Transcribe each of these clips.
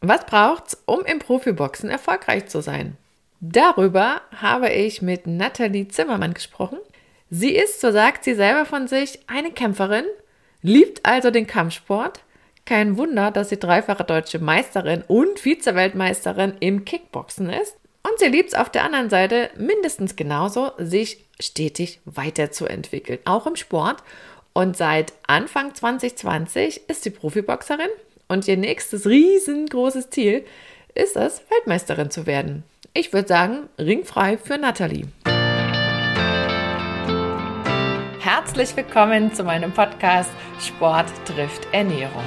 Was braucht's, um im Profiboxen erfolgreich zu sein? Darüber habe ich mit Nathalie Zimmermann gesprochen. Sie ist, so sagt sie selber von sich, eine Kämpferin, liebt also den Kampfsport. Kein Wunder, dass sie dreifache deutsche Meisterin und Vize-Weltmeisterin im Kickboxen ist. Und sie liebt es auf der anderen Seite mindestens genauso, sich stetig weiterzuentwickeln, auch im Sport. Und seit Anfang 2020 ist sie Profiboxerin und ihr nächstes riesengroßes Ziel ist es, Weltmeisterin zu werden. Ich würde sagen, ringfrei für Nathalie. Herzlich willkommen zu meinem Podcast Sport trifft Ernährung.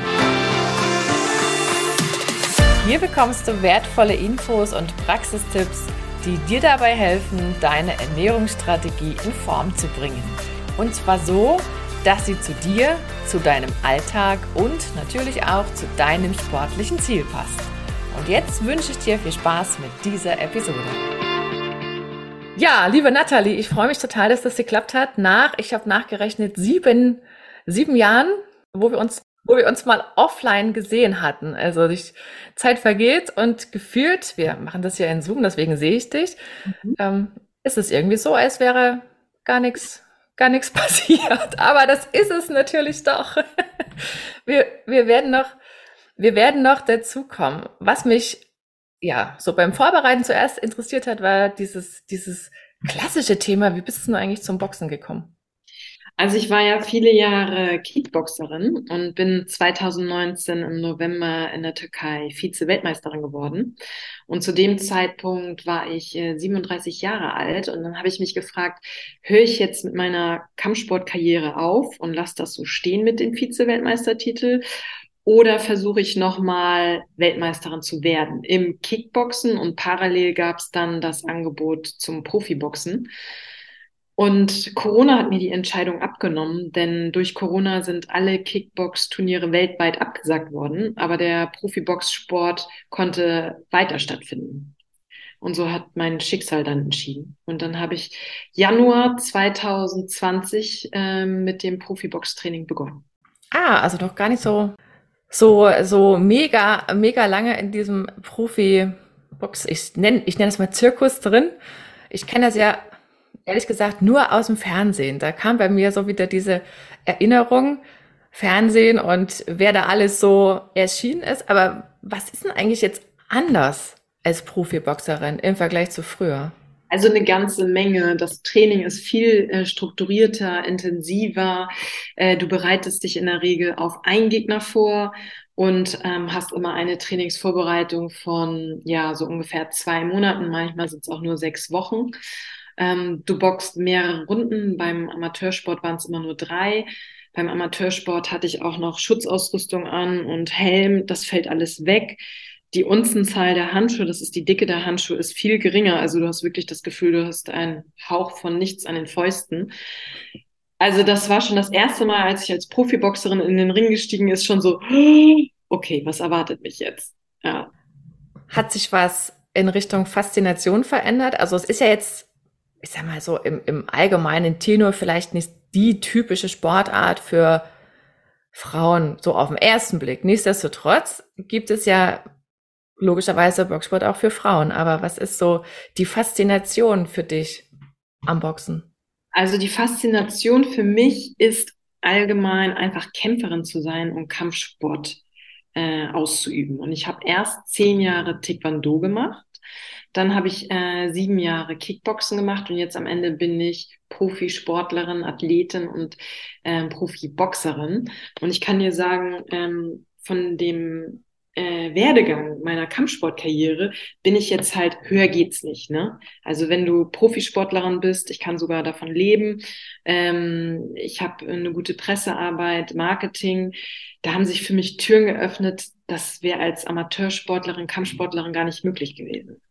Hier bekommst du wertvolle Infos und Praxistipps, die dir dabei helfen, deine Ernährungsstrategie in Form zu bringen. Und zwar so, dass sie zu dir, zu deinem Alltag und natürlich auch zu deinem sportlichen Ziel passt. Und jetzt wünsche ich dir viel Spaß mit dieser Episode. Ja, liebe Nathalie, ich freue mich total, dass das geklappt hat. Nach, ich habe nachgerechnet, sieben, sieben Jahren, wo wir uns wo wir uns mal offline gesehen hatten. Also die Zeit vergeht und gefühlt, wir machen das ja in Zoom, deswegen sehe ich dich, mhm. ähm, ist es irgendwie so, als wäre gar nichts gar nichts passiert. Aber das ist es natürlich doch. Wir, wir werden noch, wir werden noch dazukommen. Was mich ja so beim Vorbereiten zuerst interessiert hat, war dieses, dieses klassische Thema. Wie bist du eigentlich zum Boxen gekommen? Also ich war ja viele Jahre Kickboxerin und bin 2019 im November in der Türkei Vize-Weltmeisterin geworden. Und zu dem Zeitpunkt war ich 37 äh, Jahre alt und dann habe ich mich gefragt, höre ich jetzt mit meiner Kampfsportkarriere auf und lasse das so stehen mit dem Vize-Weltmeistertitel oder versuche ich nochmal Weltmeisterin zu werden im Kickboxen und parallel gab es dann das Angebot zum Profiboxen. Und Corona hat mir die Entscheidung abgenommen, denn durch Corona sind alle Kickbox-Turniere weltweit abgesagt worden, aber der Profibox-Sport konnte weiter stattfinden. Und so hat mein Schicksal dann entschieden. Und dann habe ich Januar 2020 äh, mit dem Profibox-Training begonnen. Ah, also doch gar nicht so, so, so mega, mega lange in diesem Profi-Box, ich nenne, ich nenne es mal Zirkus drin. Ich kenne das ja ehrlich gesagt nur aus dem Fernsehen. Da kam bei mir so wieder diese Erinnerung, Fernsehen und wer da alles so erschienen ist. Aber was ist denn eigentlich jetzt anders als Profiboxerin im Vergleich zu früher? Also eine ganze Menge. Das Training ist viel äh, strukturierter, intensiver. Äh, du bereitest dich in der Regel auf einen Gegner vor und ähm, hast immer eine Trainingsvorbereitung von ja so ungefähr zwei Monaten. Manchmal sind es auch nur sechs Wochen. Ähm, du boxst mehrere Runden. Beim Amateursport waren es immer nur drei. Beim Amateursport hatte ich auch noch Schutzausrüstung an und Helm. Das fällt alles weg. Die Unzenzahl der Handschuhe, das ist die Dicke der Handschuhe, ist viel geringer. Also du hast wirklich das Gefühl, du hast einen Hauch von nichts an den Fäusten. Also das war schon das erste Mal, als ich als Profiboxerin in den Ring gestiegen ist, schon so, okay, was erwartet mich jetzt? Ja. Hat sich was in Richtung Faszination verändert? Also es ist ja jetzt ich sag mal so, im, im allgemeinen Tenor vielleicht nicht die typische Sportart für Frauen, so auf den ersten Blick. Nichtsdestotrotz gibt es ja logischerweise Boxsport auch für Frauen. Aber was ist so die Faszination für dich am Boxen? Also die Faszination für mich ist allgemein einfach Kämpferin zu sein und Kampfsport äh, auszuüben. Und ich habe erst zehn Jahre Taekwondo gemacht dann habe ich äh, sieben Jahre Kickboxen gemacht und jetzt am Ende bin ich Profisportlerin, Athletin und ähm, Profiboxerin. Und ich kann dir sagen, ähm, von dem äh, Werdegang meiner Kampfsportkarriere bin ich jetzt halt höher geht's nicht. Ne? Also wenn du Profisportlerin bist, ich kann sogar davon leben. Ähm, ich habe eine gute Pressearbeit, Marketing. Da haben sich für mich Türen geöffnet. Das wäre als Amateursportlerin, Kampfsportlerin gar nicht möglich gewesen.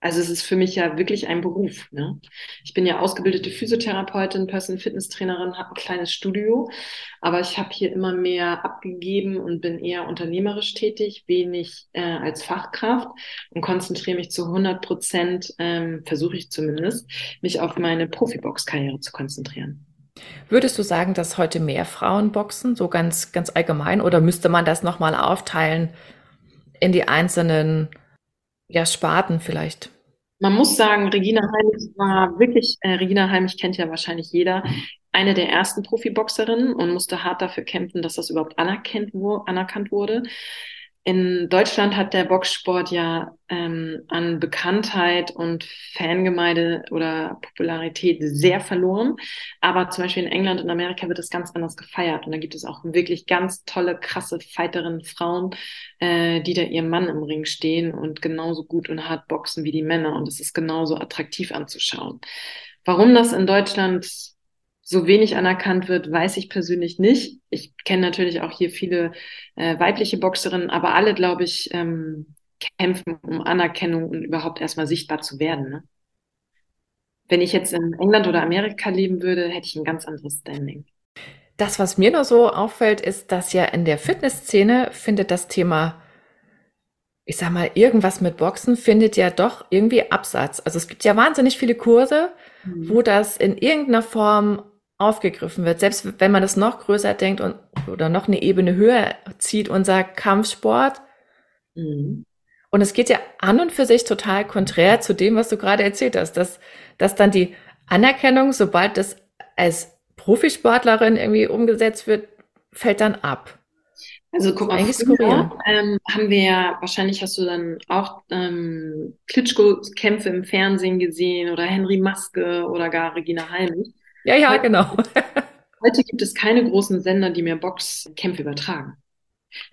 Also es ist für mich ja wirklich ein Beruf. Ne? Ich bin ja ausgebildete Physiotherapeutin, Personal Fitness Trainerin, habe ein kleines Studio, aber ich habe hier immer mehr abgegeben und bin eher unternehmerisch tätig, wenig äh, als Fachkraft und konzentriere mich zu 100 Prozent, ähm, versuche ich zumindest, mich auf meine Profibox-Karriere zu konzentrieren. Würdest du sagen, dass heute mehr Frauen boxen, so ganz, ganz allgemein, oder müsste man das nochmal aufteilen in die einzelnen ja, Sparten vielleicht? Man muss sagen, Regina Heimich war wirklich, äh, Regina Heimich kennt ja wahrscheinlich jeder, eine der ersten Profiboxerinnen und musste hart dafür kämpfen, dass das überhaupt anerkannt, wo, anerkannt wurde. In Deutschland hat der Boxsport ja ähm, an Bekanntheit und Fangemeinde oder Popularität sehr verloren. Aber zum Beispiel in England und Amerika wird das ganz anders gefeiert. Und da gibt es auch wirklich ganz tolle, krasse Fighterinnen, Frauen, äh, die da ihrem Mann im Ring stehen und genauso gut und hart boxen wie die Männer. Und es ist genauso attraktiv anzuschauen. Warum das in Deutschland so wenig anerkannt wird, weiß ich persönlich nicht. Ich kenne natürlich auch hier viele äh, weibliche Boxerinnen, aber alle, glaube ich, ähm, kämpfen um Anerkennung und überhaupt erstmal sichtbar zu werden. Ne? Wenn ich jetzt in England oder Amerika leben würde, hätte ich ein ganz anderes Standing. Das, was mir nur so auffällt, ist, dass ja in der Fitnessszene findet das Thema, ich sag mal, irgendwas mit Boxen findet ja doch irgendwie Absatz. Also es gibt ja wahnsinnig viele Kurse, mhm. wo das in irgendeiner Form aufgegriffen wird. Selbst wenn man das noch größer denkt und oder noch eine Ebene höher zieht und sagt Kampfsport. Mhm. Und es geht ja an und für sich total konträr zu dem, was du gerade erzählt hast, dass, dass dann die Anerkennung, sobald das als Profisportlerin irgendwie umgesetzt wird, fällt dann ab. Also guck mal, früher, ähm, haben wir ja, wahrscheinlich hast du dann auch ähm, Klitschko-Kämpfe im Fernsehen gesehen oder Henry Maske oder gar Regina Halmich. Ja, ja, genau. Heute gibt es keine großen Sender, die mehr Boxkämpfe übertragen.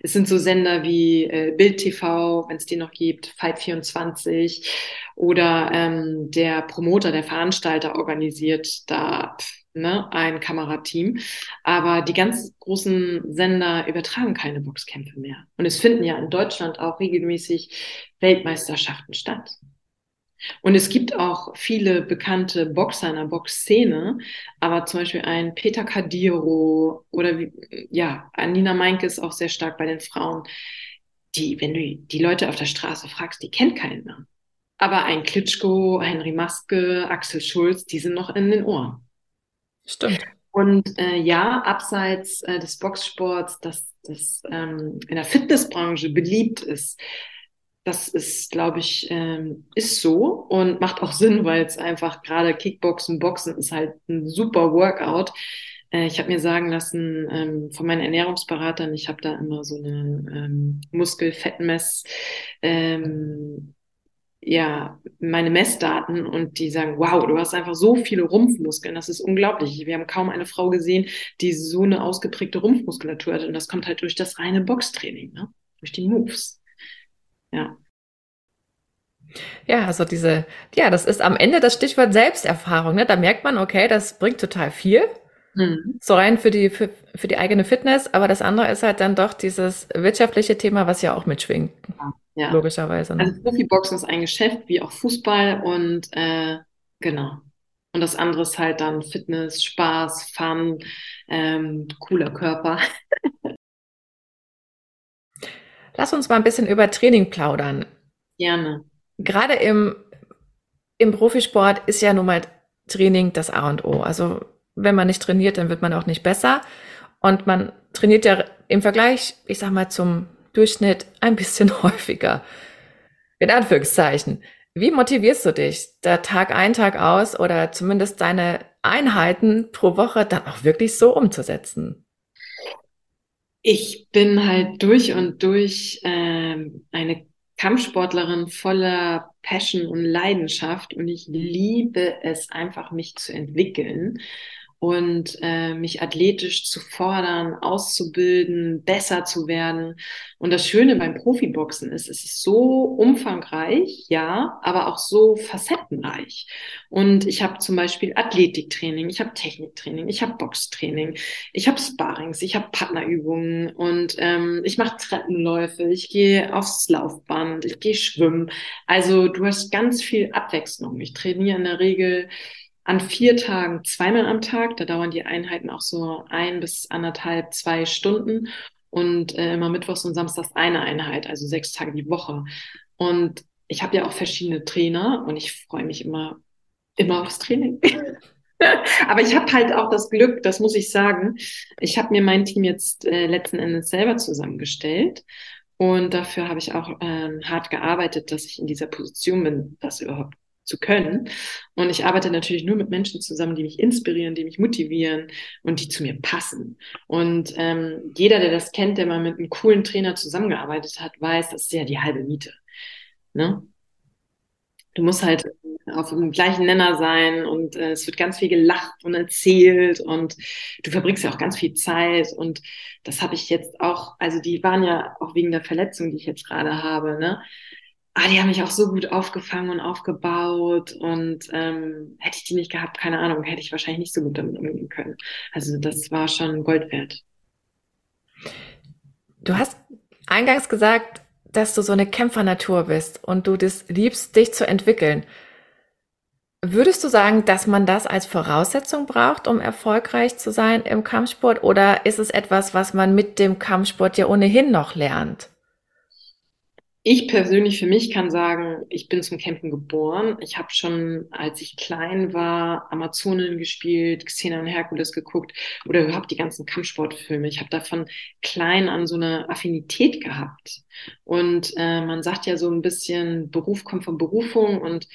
Es sind so Sender wie äh, Bild TV, wenn es die noch gibt, Fight 24 oder ähm, der Promoter, der Veranstalter organisiert da ne, ein Kamerateam. Aber die ganz großen Sender übertragen keine Boxkämpfe mehr. Und es finden ja in Deutschland auch regelmäßig Weltmeisterschaften statt. Und es gibt auch viele bekannte Boxer in der Boxszene, aber zum Beispiel ein Peter Kadiro oder wie, ja, Nina Meinke ist auch sehr stark bei den Frauen. Die, wenn du die Leute auf der Straße fragst, die kennt keiner. Aber ein Klitschko, Henry Maske, Axel Schulz, die sind noch in den Ohren. Stimmt. Und äh, ja, abseits äh, des Boxsports, dass das ähm, in der Fitnessbranche beliebt ist, das ist, glaube ich, ähm, ist so und macht auch Sinn, weil es einfach gerade Kickboxen, Boxen ist halt ein super Workout. Äh, ich habe mir sagen lassen ähm, von meinen Ernährungsberatern, ich habe da immer so eine ähm, Muskelfettmess, ähm, ja, meine Messdaten und die sagen, wow, du hast einfach so viele Rumpfmuskeln, das ist unglaublich. Wir haben kaum eine Frau gesehen, die so eine ausgeprägte Rumpfmuskulatur hat und das kommt halt durch das reine Boxtraining, ne? durch die Moves. Ja. Ja, also diese, ja, das ist am Ende das Stichwort Selbsterfahrung. Ne? Da merkt man, okay, das bringt total viel. Mhm. So rein für die, für, für die eigene Fitness, aber das andere ist halt dann doch dieses wirtschaftliche Thema, was ja auch mitschwingt. Ja. Logischerweise. Ne? Also Profiboxen ist ein Geschäft, wie auch Fußball und äh, genau. Und das andere ist halt dann Fitness, Spaß, Fun, ähm, cooler Körper. Lass uns mal ein bisschen über Training plaudern. Gerne. Gerade im, im Profisport ist ja nun mal Training das A und O. Also wenn man nicht trainiert, dann wird man auch nicht besser. Und man trainiert ja im Vergleich, ich sag mal, zum Durchschnitt ein bisschen häufiger. In Anführungszeichen. Wie motivierst du dich, da Tag ein, Tag aus oder zumindest deine Einheiten pro Woche dann auch wirklich so umzusetzen? Ich bin halt durch und durch ähm, eine Kampfsportlerin voller Passion und Leidenschaft und ich liebe es einfach, mich zu entwickeln und äh, mich athletisch zu fordern, auszubilden, besser zu werden. Und das Schöne beim Profiboxen ist, es ist so umfangreich, ja, aber auch so facettenreich. Und ich habe zum Beispiel Athletiktraining, ich habe Techniktraining, ich habe Boxtraining, ich habe Sparrings, ich habe Partnerübungen und ähm, ich mache Treppenläufe, ich gehe aufs Laufband, ich gehe schwimmen. Also du hast ganz viel Abwechslung. Ich trainiere in der Regel an vier Tagen zweimal am Tag. Da dauern die Einheiten auch so ein bis anderthalb, zwei Stunden. Und äh, immer Mittwochs und Samstags eine Einheit, also sechs Tage die Woche. Und ich habe ja auch verschiedene Trainer und ich freue mich immer, immer aufs Training. Aber ich habe halt auch das Glück, das muss ich sagen, ich habe mir mein Team jetzt äh, letzten Endes selber zusammengestellt Und dafür habe ich auch ähm, hart gearbeitet, dass ich in dieser Position bin, das überhaupt zu können. Und ich arbeite natürlich nur mit Menschen zusammen, die mich inspirieren, die mich motivieren und die zu mir passen. Und ähm, jeder, der das kennt, der mal mit einem coolen Trainer zusammengearbeitet hat, weiß, das ist ja die halbe Miete. Ne? Du musst halt auf dem gleichen Nenner sein und äh, es wird ganz viel gelacht und erzählt und du verbringst ja auch ganz viel Zeit und das habe ich jetzt auch, also die waren ja auch wegen der Verletzung, die ich jetzt gerade habe, ne? Ah, die haben mich auch so gut aufgefangen und aufgebaut und ähm, hätte ich die nicht gehabt, keine Ahnung, hätte ich wahrscheinlich nicht so gut damit umgehen können. Also das war schon Gold wert. Du hast eingangs gesagt, dass du so eine Kämpfernatur bist und du das liebst, dich zu entwickeln. Würdest du sagen, dass man das als Voraussetzung braucht, um erfolgreich zu sein im Kampfsport? Oder ist es etwas, was man mit dem Kampfsport ja ohnehin noch lernt? Ich persönlich für mich kann sagen, ich bin zum Campen geboren. Ich habe schon, als ich klein war, Amazonen gespielt, Xena und Herkules geguckt oder überhaupt die ganzen Kampfsportfilme. Ich habe davon klein an so eine Affinität gehabt. Und äh, man sagt ja so ein bisschen, Beruf kommt von Berufung und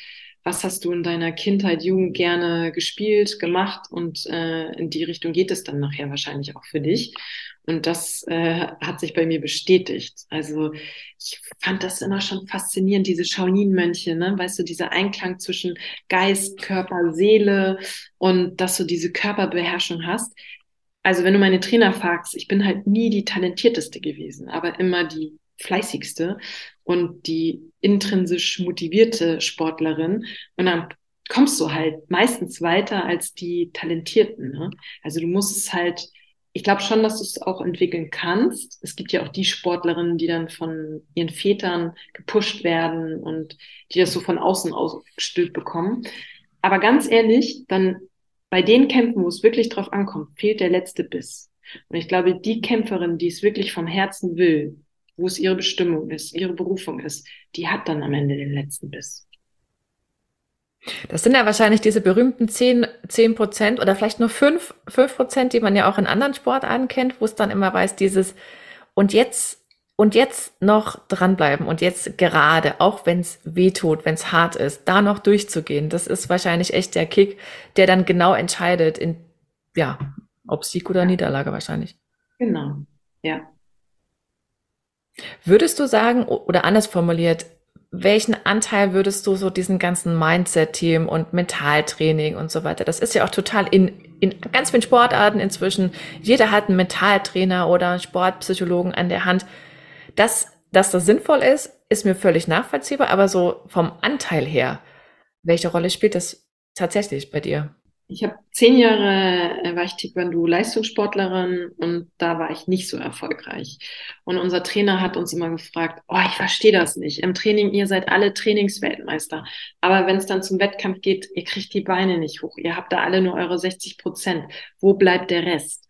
was hast du in deiner Kindheit, Jugend gerne gespielt, gemacht und äh, in die Richtung geht es dann nachher wahrscheinlich auch für dich. Und das äh, hat sich bei mir bestätigt. Also ich fand das immer schon faszinierend, diese Shaolin-Mönche, ne? weißt du, dieser Einklang zwischen Geist, Körper, Seele und dass du diese Körperbeherrschung hast. Also wenn du meine Trainer fragst, ich bin halt nie die talentierteste gewesen, aber immer die fleißigste und die intrinsisch motivierte Sportlerin. Und dann kommst du halt meistens weiter als die Talentierten. Ne? Also du musst es halt, ich glaube schon, dass du es auch entwickeln kannst. Es gibt ja auch die Sportlerinnen, die dann von ihren Vätern gepusht werden und die das so von außen ausgestülpt bekommen. Aber ganz ehrlich, dann bei den Kämpfen, wo es wirklich drauf ankommt, fehlt der letzte Biss. Und ich glaube, die Kämpferin, die es wirklich vom Herzen will, wo es ihre Bestimmung ist, ihre Berufung ist, die hat dann am Ende den letzten Biss. Das sind ja wahrscheinlich diese berühmten 10, 10 Prozent oder vielleicht nur 5, 5 Prozent, die man ja auch in anderen Sportarten kennt, wo es dann immer weiß, dieses und jetzt und jetzt noch dranbleiben und jetzt gerade, auch wenn es weh tut, wenn es hart ist, da noch durchzugehen. Das ist wahrscheinlich echt der Kick, der dann genau entscheidet, in, ja, ob Sieg oder Niederlage wahrscheinlich. Genau, ja. Würdest du sagen, oder anders formuliert, welchen Anteil würdest du so diesen ganzen Mindset-Themen und Mentaltraining und so weiter? Das ist ja auch total in, in ganz vielen Sportarten inzwischen. Jeder hat einen Mentaltrainer oder einen Sportpsychologen an der Hand. Dass, dass das sinnvoll ist, ist mir völlig nachvollziehbar, aber so vom Anteil her, welche Rolle spielt das tatsächlich bei dir? Ich habe zehn Jahre äh, war ich Taekwondo Leistungssportlerin und da war ich nicht so erfolgreich. Und unser Trainer hat uns immer gefragt, oh, ich verstehe das nicht. Im Training, ihr seid alle Trainingsweltmeister. Aber wenn es dann zum Wettkampf geht, ihr kriegt die Beine nicht hoch. Ihr habt da alle nur eure 60 Prozent. Wo bleibt der Rest?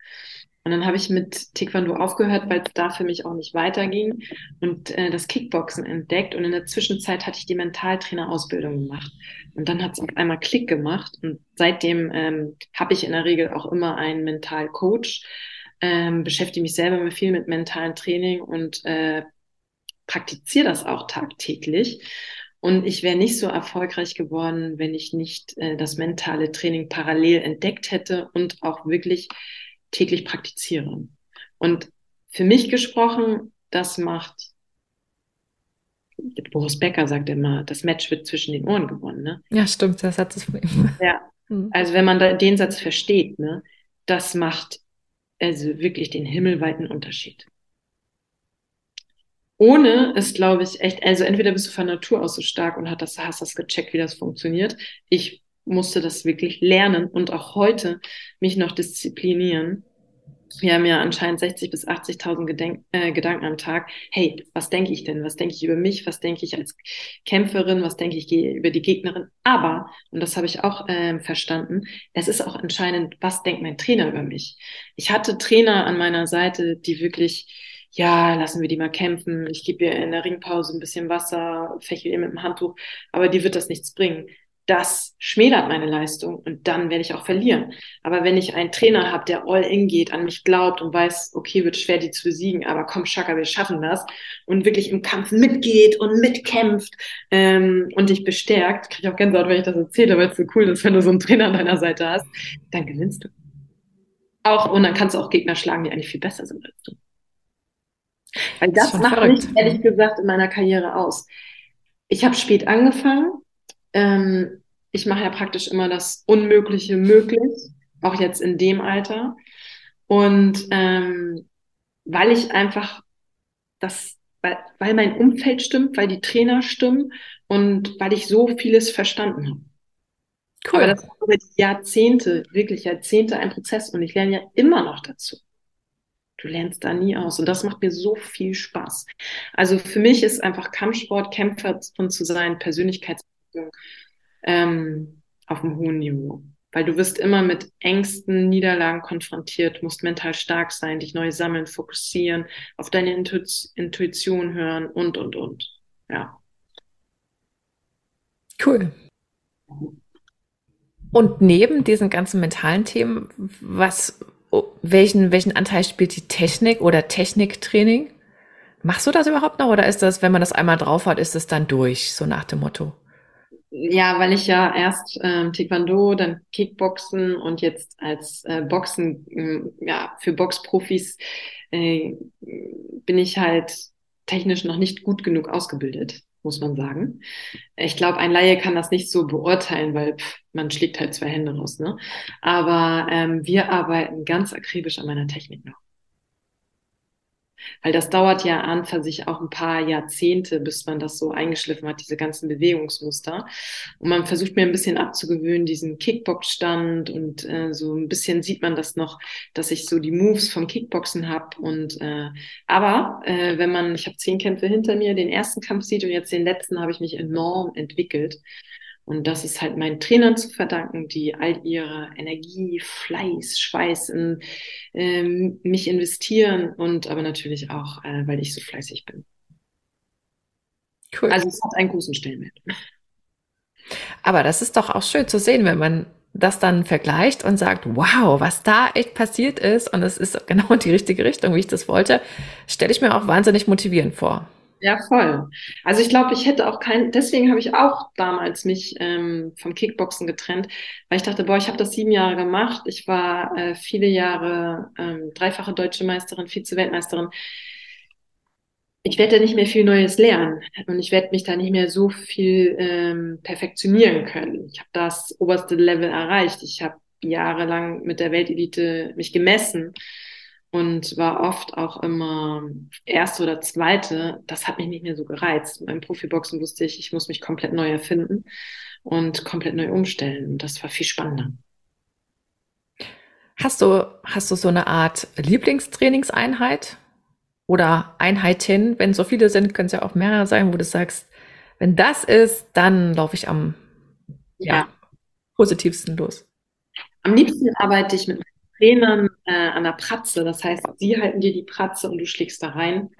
Und dann habe ich mit Taekwondo aufgehört, weil es da für mich auch nicht weiterging und äh, das Kickboxen entdeckt. Und in der Zwischenzeit hatte ich die Mentaltrainerausbildung gemacht. Und dann hat es auf einmal Klick gemacht. Und seitdem ähm, habe ich in der Regel auch immer einen Mentalcoach, ähm, beschäftige mich selber viel mit mentalen Training und äh, praktiziere das auch tagtäglich. Und ich wäre nicht so erfolgreich geworden, wenn ich nicht äh, das mentale Training parallel entdeckt hätte und auch wirklich täglich praktiziere. Und für mich gesprochen, das macht, Boris Becker sagt immer, das Match wird zwischen den Ohren gewonnen. Ne? Ja, stimmt, das hat es von ihm. Ja, hm. also wenn man den Satz versteht, ne, das macht also wirklich den himmelweiten Unterschied. Ohne ist, glaube ich, echt, also entweder bist du von Natur aus so stark und hast das, hast das gecheckt, wie das funktioniert. Ich musste das wirklich lernen und auch heute mich noch disziplinieren. Wir haben ja anscheinend 60 bis 80.000 Gedenk äh, Gedanken am Tag. Hey, was denke ich denn? Was denke ich über mich? Was denke ich als Kämpferin? Was denke ich über die Gegnerin? Aber, und das habe ich auch äh, verstanden, es ist auch entscheidend, was denkt mein Trainer über mich? Ich hatte Trainer an meiner Seite, die wirklich ja, lassen wir die mal kämpfen. Ich gebe ihr in der Ringpause ein bisschen Wasser, fächle ihr mit dem Handtuch, aber die wird das nichts bringen das schmälert meine Leistung und dann werde ich auch verlieren. Aber wenn ich einen Trainer habe, der all in geht, an mich glaubt und weiß, okay, wird schwer, die zu besiegen, aber komm, Schaka, wir schaffen das und wirklich im Kampf mitgeht und mitkämpft ähm, und dich bestärkt, kriege ich auch Gänsehaut, wenn ich das erzähle, weil es so cool ist, wenn du so einen Trainer an deiner Seite hast, dann gewinnst du. Auch, und dann kannst du auch Gegner schlagen, die eigentlich viel besser sind als du. Weil das, das macht verrückt. mich, ehrlich gesagt, in meiner Karriere aus. Ich habe spät angefangen, ähm, ich mache ja praktisch immer das Unmögliche möglich, auch jetzt in dem Alter. Und ähm, weil ich einfach das, weil, weil mein Umfeld stimmt, weil die Trainer stimmen und weil ich so vieles verstanden habe. Cool. Aber das ist über die Jahrzehnte, wirklich Jahrzehnte ein Prozess und ich lerne ja immer noch dazu. Du lernst da nie aus und das macht mir so viel Spaß. Also für mich ist einfach Kampfsport, Kämpfer zu sein, Persönlichkeitsentwicklung ähm, auf einem hohen Niveau. Weil du wirst immer mit Ängsten, Niederlagen konfrontiert, musst mental stark sein, dich neu sammeln, fokussieren, auf deine Intu Intuition hören und, und, und. Ja. Cool. Und neben diesen ganzen mentalen Themen, was, welchen, welchen Anteil spielt die Technik oder Techniktraining? Machst du das überhaupt noch oder ist das, wenn man das einmal drauf hat, ist es dann durch, so nach dem Motto? Ja, weil ich ja erst ähm, Taekwondo, dann Kickboxen und jetzt als äh, Boxen, äh, ja, für Boxprofis äh, bin ich halt technisch noch nicht gut genug ausgebildet, muss man sagen. Ich glaube, ein Laie kann das nicht so beurteilen, weil pff, man schlägt halt zwei Hände raus. Ne? Aber ähm, wir arbeiten ganz akribisch an meiner Technik noch. Weil das dauert ja an für sich auch ein paar Jahrzehnte, bis man das so eingeschliffen hat, diese ganzen Bewegungsmuster. Und man versucht mir ein bisschen abzugewöhnen, diesen Kickbox-Stand und äh, so ein bisschen sieht man das noch, dass ich so die Moves vom Kickboxen habe. Und äh, aber äh, wenn man, ich habe zehn Kämpfe hinter mir, den ersten Kampf sieht und jetzt den letzten, habe ich mich enorm entwickelt. Und das ist halt meinen Trainern zu verdanken, die all ihre Energie, Fleiß, Schweiß in ähm, mich investieren und aber natürlich auch, äh, weil ich so fleißig bin. Cool. Also es hat einen großen Stellenwert. Aber das ist doch auch schön zu sehen, wenn man das dann vergleicht und sagt, wow, was da echt passiert ist und es ist genau in die richtige Richtung, wie ich das wollte, stelle ich mir auch wahnsinnig motivierend vor. Ja, voll. Also ich glaube, ich hätte auch kein, deswegen habe ich auch damals mich ähm, vom Kickboxen getrennt, weil ich dachte, boah, ich habe das sieben Jahre gemacht. Ich war äh, viele Jahre ähm, dreifache deutsche Meisterin, Vize-Weltmeisterin. Ich werde da nicht mehr viel Neues lernen und ich werde mich da nicht mehr so viel ähm, perfektionieren können. Ich habe das oberste Level erreicht. Ich habe jahrelang mit der Weltelite mich gemessen und war oft auch immer erste oder zweite. Das hat mich nicht mehr so gereizt. Beim Profiboxen wusste ich, ich muss mich komplett neu erfinden und komplett neu umstellen. Und das war viel spannender. Hast du, hast du so eine Art Lieblingstrainingseinheit oder Einheiten? Wenn so viele sind, können es ja auch mehrere sein, wo du sagst, wenn das ist, dann laufe ich am ja. ja positivsten los. Am liebsten arbeite ich mit Trainern äh, an der Pratze. Das heißt, sie halten dir die Pratze und du schlägst da rein.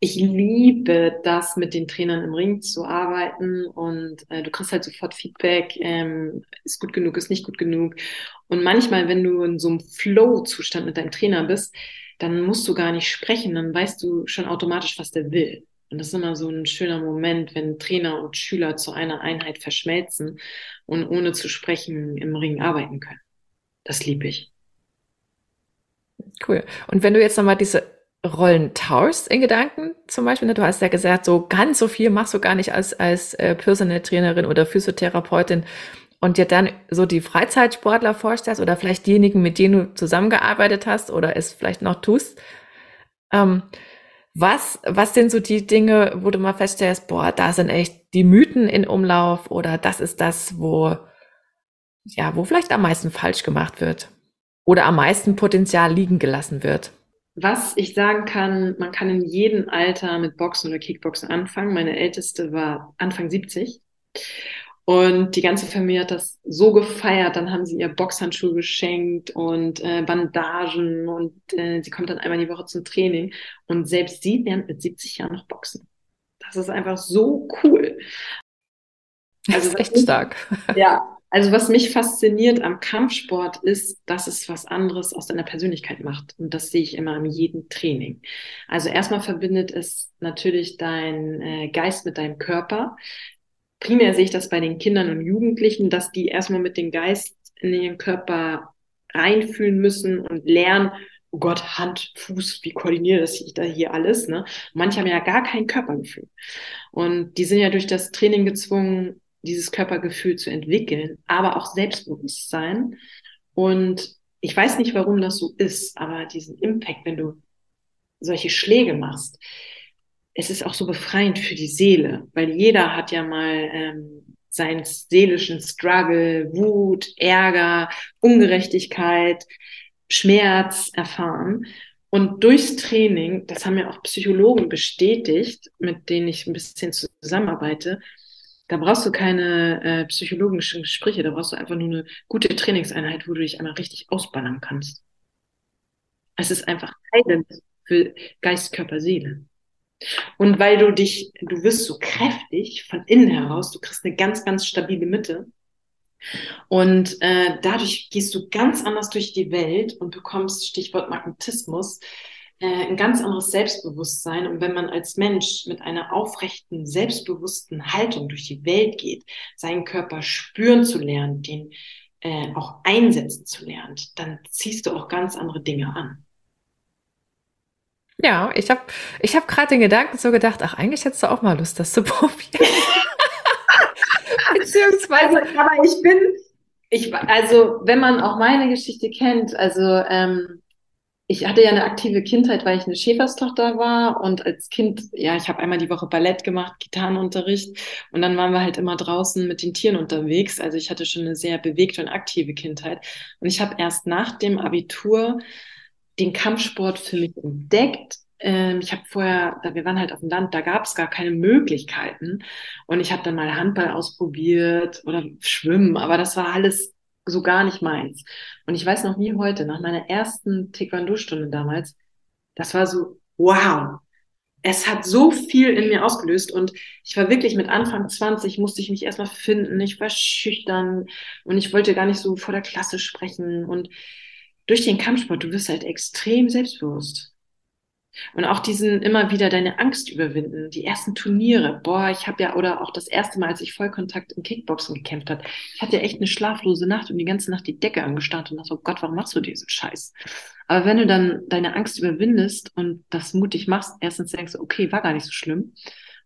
Ich liebe das, mit den Trainern im Ring zu arbeiten und äh, du kriegst halt sofort Feedback, ähm, ist gut genug, ist nicht gut genug. Und manchmal, wenn du in so einem Flow-Zustand mit deinem Trainer bist, dann musst du gar nicht sprechen, dann weißt du schon automatisch, was der will. Und das ist immer so ein schöner Moment, wenn Trainer und Schüler zu einer Einheit verschmelzen und ohne zu sprechen im Ring arbeiten können. Das liebe ich. Cool. Und wenn du jetzt nochmal diese Rollen tauschst in Gedanken zum Beispiel, ne, du hast ja gesagt, so ganz so viel machst du gar nicht als, als äh, Personal Trainerin oder Physiotherapeutin und dir dann so die Freizeitsportler vorstellst oder vielleicht diejenigen, mit denen du zusammengearbeitet hast oder es vielleicht noch tust. Ähm, was, was sind so die Dinge, wo du mal feststellst, boah, da sind echt die Mythen in Umlauf oder das ist das, wo, ja, wo vielleicht am meisten falsch gemacht wird? Oder am meisten Potenzial liegen gelassen wird? Was ich sagen kann, man kann in jedem Alter mit Boxen oder Kickboxen anfangen. Meine älteste war Anfang 70. Und die ganze Familie hat das so gefeiert. Dann haben sie ihr Boxhandschuhe geschenkt und äh, Bandagen und äh, sie kommt dann einmal die Woche zum Training. Und selbst sie lernt mit 70 Jahren noch Boxen. Das ist einfach so cool. Also, das ist echt stark. Ja, also was mich fasziniert am Kampfsport ist, dass es was anderes aus deiner Persönlichkeit macht. Und das sehe ich immer in jedem Training. Also erstmal verbindet es natürlich dein äh, Geist mit deinem Körper. Primär sehe ich das bei den Kindern und Jugendlichen, dass die erstmal mit dem Geist in ihren Körper reinfühlen müssen und lernen, oh Gott, Hand, Fuß, wie koordiniere ich da hier alles? Ne? Manche haben ja gar kein Körpergefühl. Und die sind ja durch das Training gezwungen, dieses Körpergefühl zu entwickeln, aber auch Selbstbewusstsein. Und ich weiß nicht, warum das so ist, aber diesen Impact, wenn du solche Schläge machst, es ist auch so befreiend für die Seele, weil jeder hat ja mal ähm, seinen seelischen Struggle, Wut, Ärger, Ungerechtigkeit, Schmerz erfahren. Und durchs Training, das haben ja auch Psychologen bestätigt, mit denen ich ein bisschen zusammenarbeite, da brauchst du keine äh, psychologischen Gespräche, da brauchst du einfach nur eine gute Trainingseinheit, wo du dich einmal richtig ausballern kannst. Es ist einfach heilend für Geist, Körper, Seele. Und weil du dich, du wirst so kräftig von innen heraus, du kriegst eine ganz, ganz stabile Mitte. Und äh, dadurch gehst du ganz anders durch die Welt und bekommst, Stichwort Magnetismus, ein ganz anderes Selbstbewusstsein. Und wenn man als Mensch mit einer aufrechten, selbstbewussten Haltung durch die Welt geht, seinen Körper spüren zu lernen, den äh, auch einsetzen zu lernen, dann ziehst du auch ganz andere Dinge an. Ja, ich habe ich hab gerade den Gedanken so gedacht, ach, eigentlich hättest du auch mal Lust, das zu probieren. Beziehungsweise, also, aber ich bin, ich, also wenn man auch meine Geschichte kennt, also ähm, ich hatte ja eine aktive Kindheit, weil ich eine Schäferstochter war und als Kind, ja, ich habe einmal die Woche Ballett gemacht, Gitarrenunterricht und dann waren wir halt immer draußen mit den Tieren unterwegs. Also ich hatte schon eine sehr bewegte und aktive Kindheit und ich habe erst nach dem Abitur den Kampfsport für mich entdeckt. Ähm, ich habe vorher, wir waren halt auf dem Land, da gab es gar keine Möglichkeiten und ich habe dann mal Handball ausprobiert oder Schwimmen, aber das war alles so gar nicht meins. Und ich weiß noch nie heute, nach meiner ersten Taekwondo-Stunde damals, das war so, wow. Es hat so viel in mir ausgelöst und ich war wirklich mit Anfang 20, musste ich mich erstmal finden. Ich war schüchtern und ich wollte gar nicht so vor der Klasse sprechen. Und durch den Kampfsport, du wirst halt extrem selbstbewusst. Und auch diesen immer wieder deine Angst überwinden. Die ersten Turniere, boah, ich habe ja, oder auch das erste Mal, als ich Vollkontakt im Kickboxen gekämpft hat, ich hatte echt eine schlaflose Nacht und die ganze Nacht die Decke angestarrt und dachte, oh Gott, warum machst du diesen Scheiß? Aber wenn du dann deine Angst überwindest und das mutig machst, erstens denkst du, okay, war gar nicht so schlimm.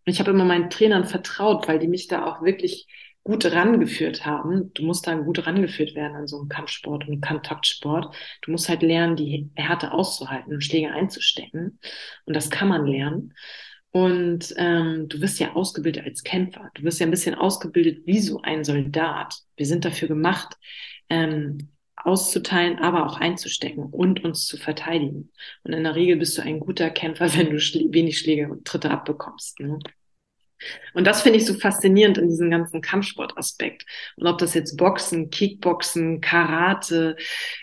Und ich habe immer meinen Trainern vertraut, weil die mich da auch wirklich gut rangeführt haben. Du musst da gut rangeführt werden an so einem Kampfsport und Kontaktsport. Du musst halt lernen, die Härte auszuhalten und Schläge einzustecken. Und das kann man lernen. Und ähm, du wirst ja ausgebildet als Kämpfer. Du wirst ja ein bisschen ausgebildet wie so ein Soldat. Wir sind dafür gemacht, ähm, auszuteilen, aber auch einzustecken und uns zu verteidigen. Und in der Regel bist du ein guter Kämpfer, wenn du schl wenig Schläge und Tritte abbekommst. Ne? Und das finde ich so faszinierend in diesem ganzen Kampfsportaspekt. Und ob das jetzt Boxen, Kickboxen, Karate,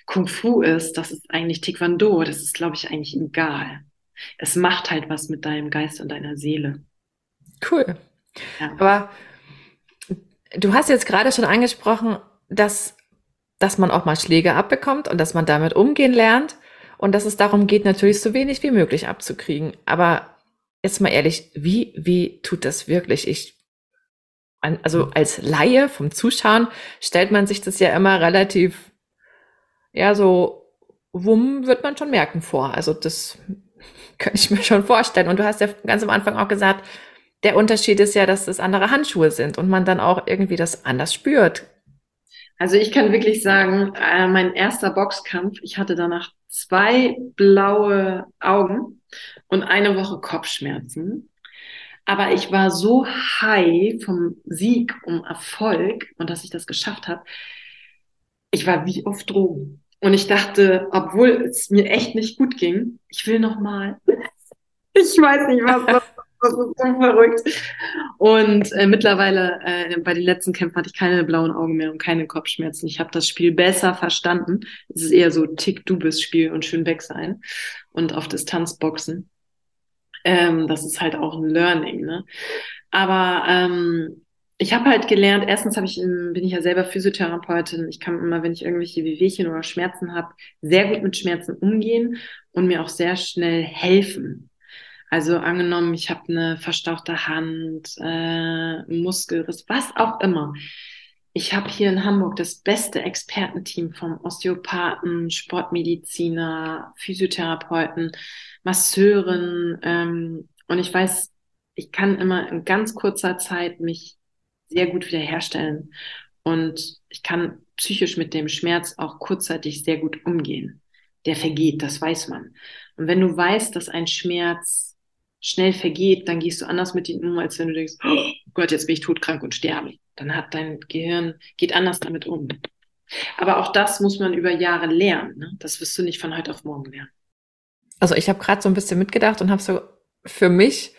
Kung Fu ist, das ist eigentlich Taekwondo, das ist, glaube ich, eigentlich egal. Es macht halt was mit deinem Geist und deiner Seele. Cool. Ja. Aber du hast jetzt gerade schon angesprochen, dass, dass man auch mal Schläge abbekommt und dass man damit umgehen lernt und dass es darum geht, natürlich so wenig wie möglich abzukriegen. Aber jetzt mal ehrlich, wie, wie tut das wirklich? Ich, also als Laie vom Zuschauen stellt man sich das ja immer relativ, ja, so, wumm wird man schon merken vor. Also das kann ich mir schon vorstellen. Und du hast ja ganz am Anfang auch gesagt, der Unterschied ist ja, dass das andere Handschuhe sind und man dann auch irgendwie das anders spürt. Also ich kann wirklich sagen, äh, mein erster Boxkampf, ich hatte danach zwei blaue Augen und eine Woche Kopfschmerzen. Aber ich war so high vom Sieg um Erfolg und dass ich das geschafft habe. Ich war wie auf Drogen. Und ich dachte, obwohl es mir echt nicht gut ging, ich will noch mal. Ich weiß nicht, was das ist so verrückt. Und äh, mittlerweile, äh, bei den letzten Kämpfen hatte ich keine blauen Augen mehr und keine Kopfschmerzen. Ich habe das Spiel besser verstanden. Es ist eher so Tick, du bist Spiel und schön weg sein und auf Distanz boxen. Ähm, das ist halt auch ein Learning. Ne? Aber ähm, ich habe halt gelernt, erstens habe ich, bin ich ja selber Physiotherapeutin. Ich kann immer, wenn ich irgendwelche Wehwehchen oder Schmerzen habe, sehr gut mit Schmerzen umgehen und mir auch sehr schnell helfen. Also angenommen, ich habe eine verstauchte Hand, äh, Muskelriss, was auch immer. Ich habe hier in Hamburg das beste Expertenteam vom Osteopathen, Sportmediziner, Physiotherapeuten, Masseuren. Ähm, und ich weiß, ich kann immer in ganz kurzer Zeit mich sehr gut wiederherstellen. Und ich kann psychisch mit dem Schmerz auch kurzzeitig sehr gut umgehen. Der vergeht, das weiß man. Und wenn du weißt, dass ein Schmerz schnell vergeht, dann gehst du anders mit ihm um, als wenn du denkst, oh Gott, jetzt bin ich todkrank und sterbe. Dann hat dein Gehirn, geht anders damit um. Aber auch das muss man über Jahre lernen. Ne? Das wirst du nicht von heute auf morgen lernen. Also ich habe gerade so ein bisschen mitgedacht und habe so für mich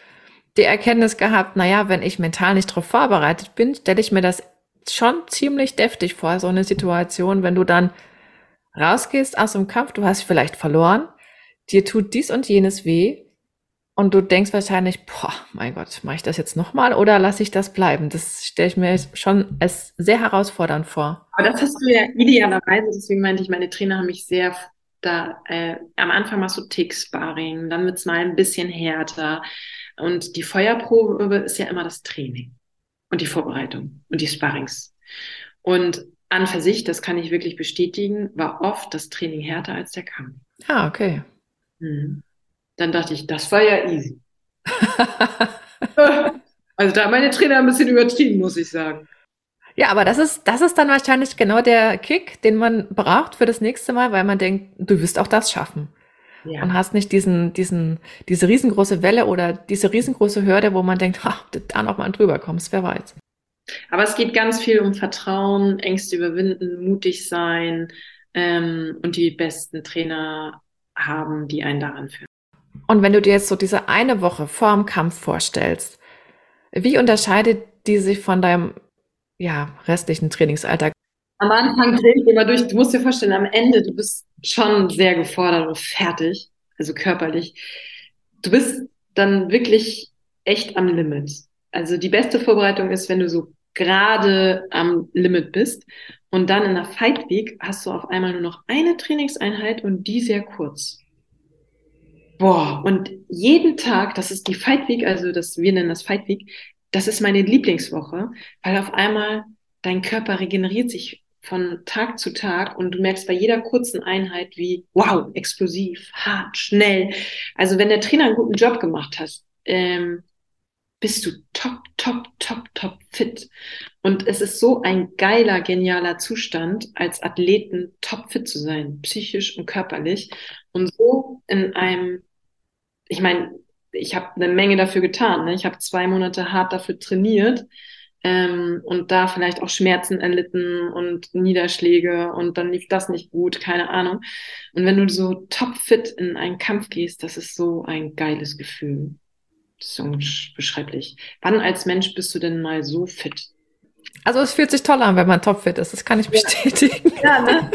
die Erkenntnis gehabt, naja, wenn ich mental nicht darauf vorbereitet bin, stelle ich mir das schon ziemlich deftig vor, so eine Situation, wenn du dann rausgehst aus dem Kampf, du hast vielleicht verloren, dir tut dies und jenes weh und du denkst wahrscheinlich, boah, mein Gott, mache ich das jetzt nochmal oder lasse ich das bleiben? Das stelle ich mir schon als sehr herausfordernd vor. Aber das hast du ja idealerweise, deswegen meinte ich, meine Trainer haben mich sehr da, äh, am Anfang machst du Tick-Sparring, dann wird's mal ein bisschen härter, und die Feuerprobe ist ja immer das Training und die Vorbereitung und die Sparrings. Und an für sich, das kann ich wirklich bestätigen, war oft das Training härter als der Kampf. Ah, okay. Mhm. Dann dachte ich, das war ja easy. also da haben meine Trainer ein bisschen übertrieben, muss ich sagen. Ja, aber das ist, das ist dann wahrscheinlich genau der Kick, den man braucht für das nächste Mal, weil man denkt, du wirst auch das schaffen ja. und hast nicht diesen, diesen, diese riesengroße Welle oder diese riesengroße Hürde, wo man denkt, ach, da noch mal drüber kommst, wer weiß. Aber es geht ganz viel um Vertrauen, Ängste überwinden, mutig sein ähm, und die besten Trainer haben, die einen daran führen. Und wenn du dir jetzt so diese eine Woche vor dem Kampf vorstellst, wie unterscheidet die sich von deinem ja, restlichen Trainingsalltag? Am Anfang drehe ich immer durch. Du musst dir vorstellen, am Ende, du bist schon sehr gefordert und fertig, also körperlich. Du bist dann wirklich echt am Limit. Also die beste Vorbereitung ist, wenn du so gerade am Limit bist und dann in der Fight Week hast du auf einmal nur noch eine Trainingseinheit und die sehr kurz. Boah, und jeden Tag, das ist die Fight Week, also das, wir nennen das Fight Week, das ist meine Lieblingswoche, weil auf einmal dein Körper regeneriert sich von Tag zu Tag und du merkst bei jeder kurzen Einheit, wie wow, explosiv, hart, schnell. Also wenn der Trainer einen guten Job gemacht hat, ähm, bist du top, top, top, top fit. Und es ist so ein geiler, genialer Zustand, als Athleten top fit zu sein, psychisch und körperlich. Und so in einem, ich meine, ich habe eine Menge dafür getan. Ne? Ich habe zwei Monate hart dafür trainiert ähm, und da vielleicht auch Schmerzen erlitten und Niederschläge und dann lief das nicht gut, keine Ahnung. Und wenn du so topfit in einen Kampf gehst, das ist so ein geiles Gefühl. Das ist unbeschreiblich. Wann als Mensch bist du denn mal so fit? Also es fühlt sich toll an, wenn man topfit ist, das kann ich bestätigen. Ja, ne?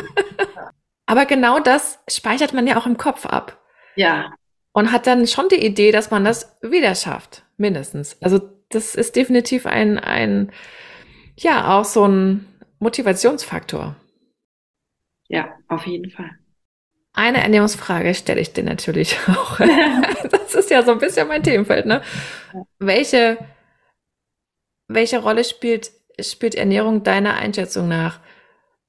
Aber genau das speichert man ja auch im Kopf ab. Ja. Und hat dann schon die Idee, dass man das wieder schafft, mindestens. Also das ist definitiv ein, ein, ja, auch so ein Motivationsfaktor. Ja, auf jeden Fall. Eine Ernährungsfrage stelle ich dir natürlich auch. das ist ja so ein bisschen mein Themenfeld, ne? Welche, welche Rolle spielt, spielt Ernährung deiner Einschätzung nach?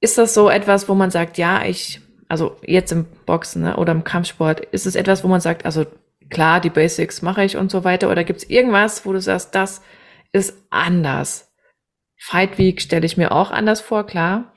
Ist das so etwas, wo man sagt, ja, ich, also jetzt im Boxen ne, oder im Kampfsport, ist es etwas, wo man sagt, also klar, die Basics mache ich und so weiter? Oder gibt es irgendwas, wo du sagst, das ist anders? Fight Week stelle ich mir auch anders vor, klar.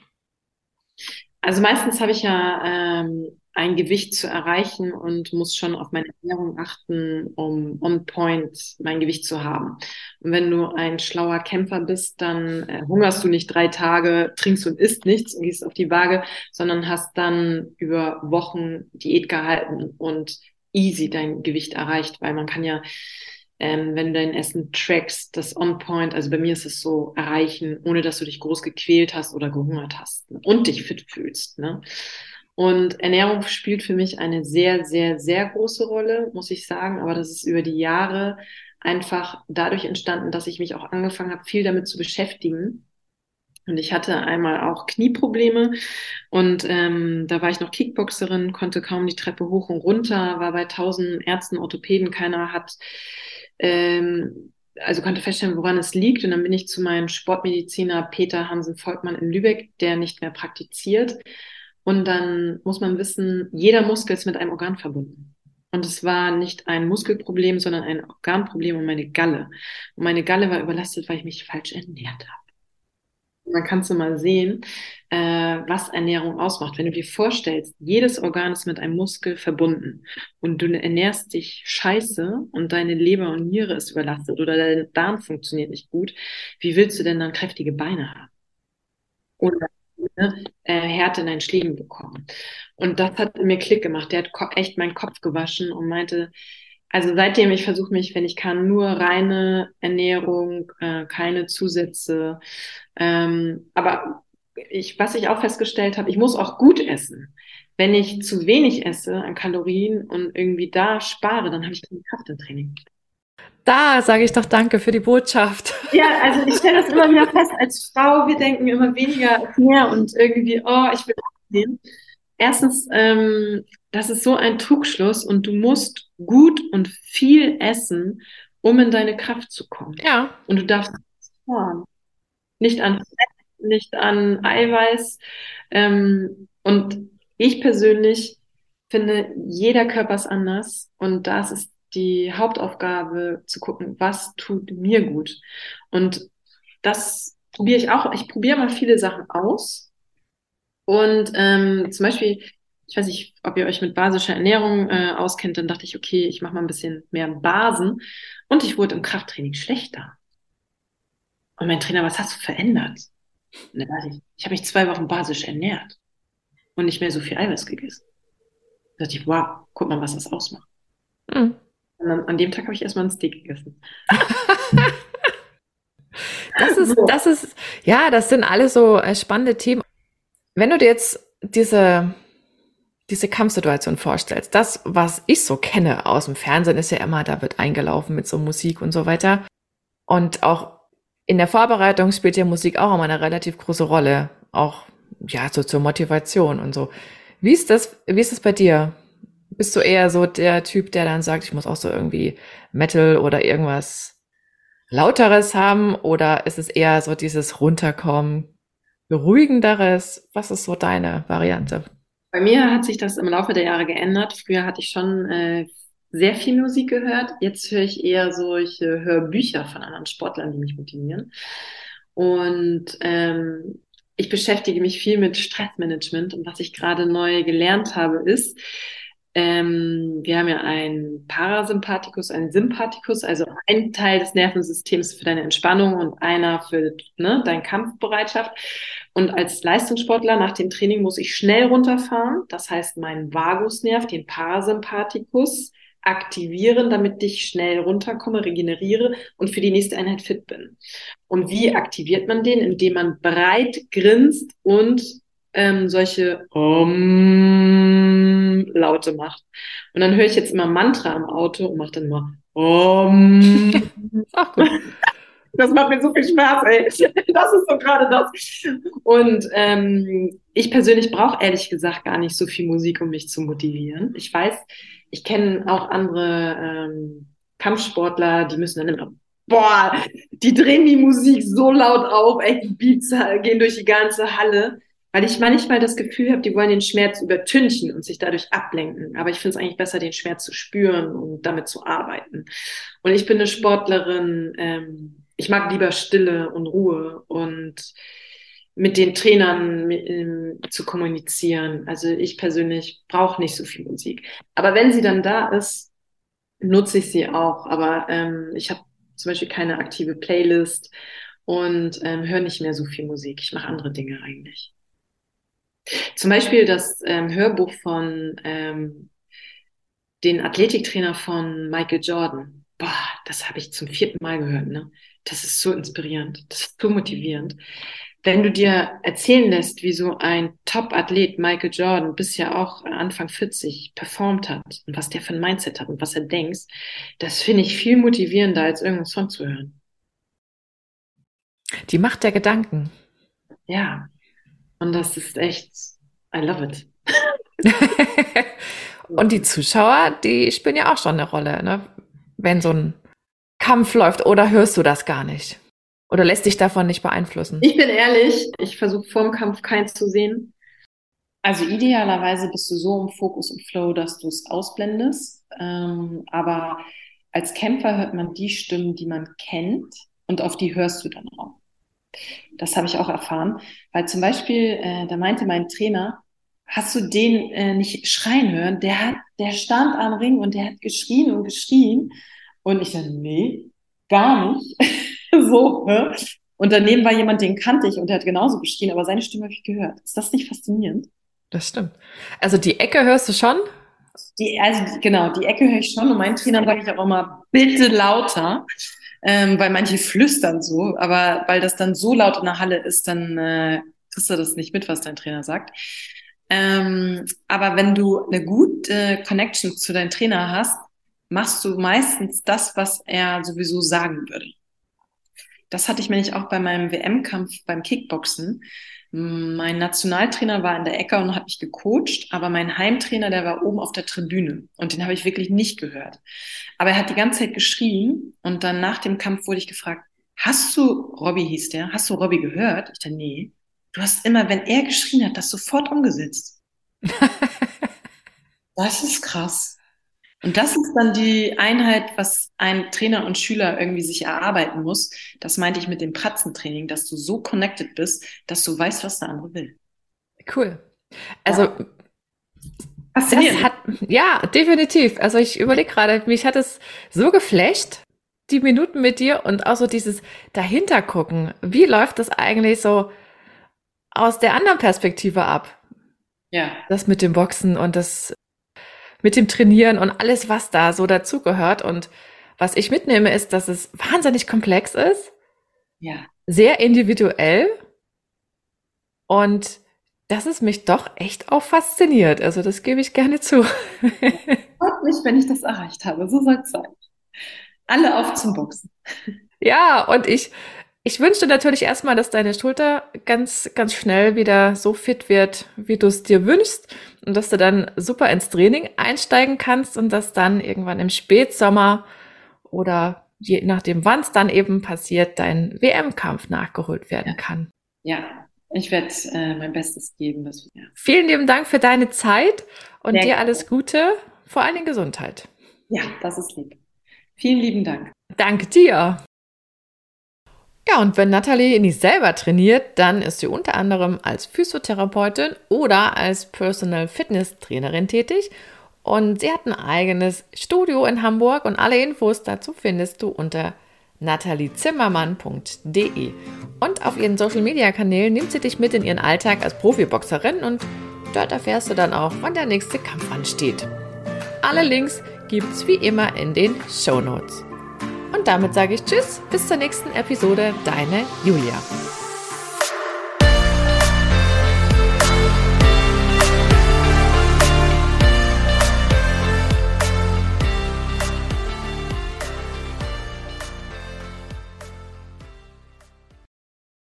Also meistens habe ich ja ähm, ein Gewicht zu erreichen und muss schon auf meine Ernährung achten, um on point mein Gewicht zu haben. Und wenn du ein schlauer Kämpfer bist, dann äh, hungerst du nicht drei Tage, trinkst und isst nichts und gehst auf die Waage, sondern hast dann über Wochen Diät gehalten und easy dein Gewicht erreicht, weil man kann ja, ähm, wenn du dein Essen trackst, das On-Point, also bei mir ist es so, erreichen, ohne dass du dich groß gequält hast oder gehungert hast ne? und dich fit fühlst. Ne? Und Ernährung spielt für mich eine sehr, sehr, sehr große Rolle, muss ich sagen. Aber das ist über die Jahre einfach dadurch entstanden, dass ich mich auch angefangen habe, viel damit zu beschäftigen. Und ich hatte einmal auch Knieprobleme und ähm, da war ich noch Kickboxerin, konnte kaum die Treppe hoch und runter, war bei tausend Ärzten, Orthopäden, keiner hat, ähm, also konnte feststellen, woran es liegt. Und dann bin ich zu meinem Sportmediziner Peter Hansen-Volkmann in Lübeck, der nicht mehr praktiziert. Und dann muss man wissen, jeder Muskel ist mit einem Organ verbunden. Und es war nicht ein Muskelproblem, sondern ein Organproblem und meine Galle. Und meine Galle war überlastet, weil ich mich falsch ernährt habe. Dann kannst du mal sehen, äh, was Ernährung ausmacht. Wenn du dir vorstellst, jedes Organ ist mit einem Muskel verbunden und du ernährst dich scheiße und deine Leber und Niere ist überlastet oder dein Darm funktioniert nicht gut, wie willst du denn dann kräftige Beine haben? Oder ne, äh, Härte in dein Schlieben bekommen. Und das hat mir Klick gemacht. Der hat echt meinen Kopf gewaschen und meinte, also seitdem ich versuche mich, wenn ich kann, nur reine Ernährung, äh, keine Zusätze. Ähm, aber ich, was ich auch festgestellt habe, ich muss auch gut essen. Wenn ich zu wenig esse an Kalorien und irgendwie da spare, dann habe ich keine Kraft im Training. Da sage ich doch Danke für die Botschaft. Ja, also ich stelle das immer wieder fest, als Frau, wir denken immer weniger als mehr und irgendwie, oh, ich will abnehmen. Erstens, ähm, das ist so ein Trugschluss und du musst gut und viel essen, um in deine Kraft zu kommen. Ja. Und du darfst fahren. Nicht an Fett, nicht an Eiweiß. Ähm, und ich persönlich finde, jeder Körper ist anders und das ist die Hauptaufgabe zu gucken, was tut mir gut. Und das probiere ich auch. Ich probiere mal viele Sachen aus. Und ähm, zum Beispiel, ich weiß nicht, ob ihr euch mit basischer Ernährung äh, auskennt, dann dachte ich, okay, ich mache mal ein bisschen mehr Basen. Und ich wurde im Krafttraining schlechter. Und mein Trainer, was hast du verändert? Und dann dachte ich, ich habe mich zwei Wochen basisch ernährt und nicht mehr so viel Eiweiß gegessen. Da dachte ich, wow, guck mal, was das ausmacht. Mhm. An dem Tag habe ich erstmal einen Steak gegessen. das ist, das ist, ja, das sind alles so äh, spannende Themen. Wenn du dir jetzt diese, diese Kampfsituation vorstellst, das, was ich so kenne aus dem Fernsehen, ist ja immer, da wird eingelaufen mit so Musik und so weiter. Und auch in der Vorbereitung spielt ja Musik auch immer eine relativ große Rolle. Auch, ja, so zur Motivation und so. Wie ist das, wie ist das bei dir? Bist du eher so der Typ, der dann sagt, ich muss auch so irgendwie Metal oder irgendwas Lauteres haben? Oder ist es eher so dieses Runterkommen, beruhigenderes? Was ist so deine Variante? Bei mir hat sich das im Laufe der Jahre geändert. Früher hatte ich schon äh, sehr viel Musik gehört. Jetzt höre ich eher solche Hörbücher von anderen Sportlern, die mich motivieren. Und ähm, ich beschäftige mich viel mit Stressmanagement. Und was ich gerade neu gelernt habe, ist, ähm, wir haben ja einen Parasympathikus, einen Sympathikus, also ein Teil des Nervensystems für deine Entspannung und einer für ne, deine Kampfbereitschaft. Und als Leistungssportler nach dem Training muss ich schnell runterfahren. Das heißt, meinen Vagusnerv, den Parasympathikus, aktivieren, damit ich schnell runterkomme, regeneriere und für die nächste Einheit fit bin. Und wie aktiviert man den? Indem man breit grinst und ähm, solche Om Laute macht. Und dann höre ich jetzt immer Mantra im Auto und mache dann immer Om. Ach gut. Das macht mir so viel Spaß, ey. Das ist so gerade das. Und ähm, ich persönlich brauche ehrlich gesagt gar nicht so viel Musik, um mich zu motivieren. Ich weiß, ich kenne auch andere ähm, Kampfsportler, die müssen dann immer boah, die drehen die Musik so laut auf, echt, die Beats gehen durch die ganze Halle. Weil ich manchmal das Gefühl habe, die wollen den Schmerz übertünchen und sich dadurch ablenken. Aber ich finde es eigentlich besser, den Schmerz zu spüren und damit zu arbeiten. Und ich bin eine Sportlerin, ähm, ich mag lieber Stille und Ruhe und mit den Trainern ähm, zu kommunizieren. Also ich persönlich brauche nicht so viel Musik. Aber wenn sie dann da ist, nutze ich sie auch. Aber ähm, ich habe zum Beispiel keine aktive Playlist und ähm, höre nicht mehr so viel Musik. Ich mache andere Dinge eigentlich. Zum Beispiel das ähm, Hörbuch von ähm, den Athletiktrainer von Michael Jordan. Boah, das habe ich zum vierten Mal gehört. Ne? Das ist so inspirierend, das ist so motivierend. wenn du dir erzählen lässt, wie so ein Top-Athlet Michael Jordan bis ja auch Anfang 40 performt hat und was der für ein Mindset hat und was er denkt, das finde ich viel motivierender, als irgendeinen Song zu hören. Die Macht der Gedanken. Ja. Und das ist echt, I love it. und die Zuschauer, die spielen ja auch schon eine Rolle, ne? Wenn so ein Kampf läuft oder hörst du das gar nicht? Oder lässt dich davon nicht beeinflussen? Ich bin ehrlich, ich versuche vor dem Kampf keinen zu sehen. Also idealerweise bist du so im Fokus und Flow, dass du es ausblendest. Ähm, aber als Kämpfer hört man die Stimmen, die man kennt und auf die hörst du dann auch. Das habe ich auch erfahren, weil zum Beispiel, äh, da meinte mein Trainer, hast du den äh, nicht schreien hören? Der hat, der stand am Ring und der hat geschrien und geschrien. Und ich dachte, nee, gar nicht. so, ne? Und daneben war jemand, den kannte ich und der hat genauso geschrien, aber seine Stimme habe ich gehört. Ist das nicht faszinierend? Das stimmt. Also die Ecke hörst du schon? Die, also genau, die Ecke höre ich schon und meinen Trainern sage ich auch immer, bitte lauter, ähm, weil manche flüstern so, aber weil das dann so laut in der Halle ist, dann äh, kriegst du das nicht mit, was dein Trainer sagt. Ähm, aber wenn du eine gute Connection zu deinem Trainer hast, machst du meistens das, was er sowieso sagen würde. Das hatte ich mir nicht auch bei meinem WM-Kampf beim Kickboxen. Mein Nationaltrainer war in der Ecke und hat mich gecoacht, aber mein Heimtrainer, der war oben auf der Tribüne und den habe ich wirklich nicht gehört. Aber er hat die ganze Zeit geschrien und dann nach dem Kampf wurde ich gefragt, hast du, Robby hieß der, hast du Robby gehört? Ich dachte, nee. Du hast immer, wenn er geschrien hat, das sofort umgesetzt. das ist krass. Und das ist dann die Einheit, was ein Trainer und Schüler irgendwie sich erarbeiten muss. Das meinte ich mit dem Pratzentraining, dass du so connected bist, dass du weißt, was der andere will. Cool. Also ja. Faszinierend. Hat, ja, definitiv. Also ich überlege gerade, mich hat es so geflasht, die Minuten mit dir und auch so dieses dahinter gucken. Wie läuft das eigentlich so aus der anderen Perspektive ab? Ja. Das mit dem Boxen und das mit dem Trainieren und alles, was da so dazugehört. Und was ich mitnehme, ist, dass es wahnsinnig komplex ist. Ja. Sehr individuell. Und dass es mich doch echt auch fasziniert. Also das gebe ich gerne zu. Freut mich, wenn ich das erreicht habe. So soll es sein. Alle auf zum Boxen. Ja, und ich, ich wünschte natürlich erstmal, dass deine Schulter ganz, ganz schnell wieder so fit wird, wie du es dir wünschst und dass du dann super ins Training einsteigen kannst und dass dann irgendwann im Spätsommer oder je nachdem, wann es dann eben passiert, dein WM-Kampf nachgeholt werden kann. Ja, ich werde äh, mein Bestes geben. Dass, ja. Vielen lieben Dank für deine Zeit und Sehr dir alles Gute, vor allem Gesundheit. Ja, das ist lieb. Vielen lieben Dank. Danke dir. Ja, und wenn Nathalie nicht selber trainiert, dann ist sie unter anderem als Physiotherapeutin oder als Personal Fitness Trainerin tätig. Und sie hat ein eigenes Studio in Hamburg und alle Infos dazu findest du unter nataliezimmermann.de. Und auf ihren Social Media Kanälen nimmt sie dich mit in ihren Alltag als Profiboxerin und dort erfährst du dann auch, wann der nächste Kampf ansteht. Alle Links gibt's wie immer in den Show Notes. Und damit sage ich Tschüss, bis zur nächsten Episode, deine Julia.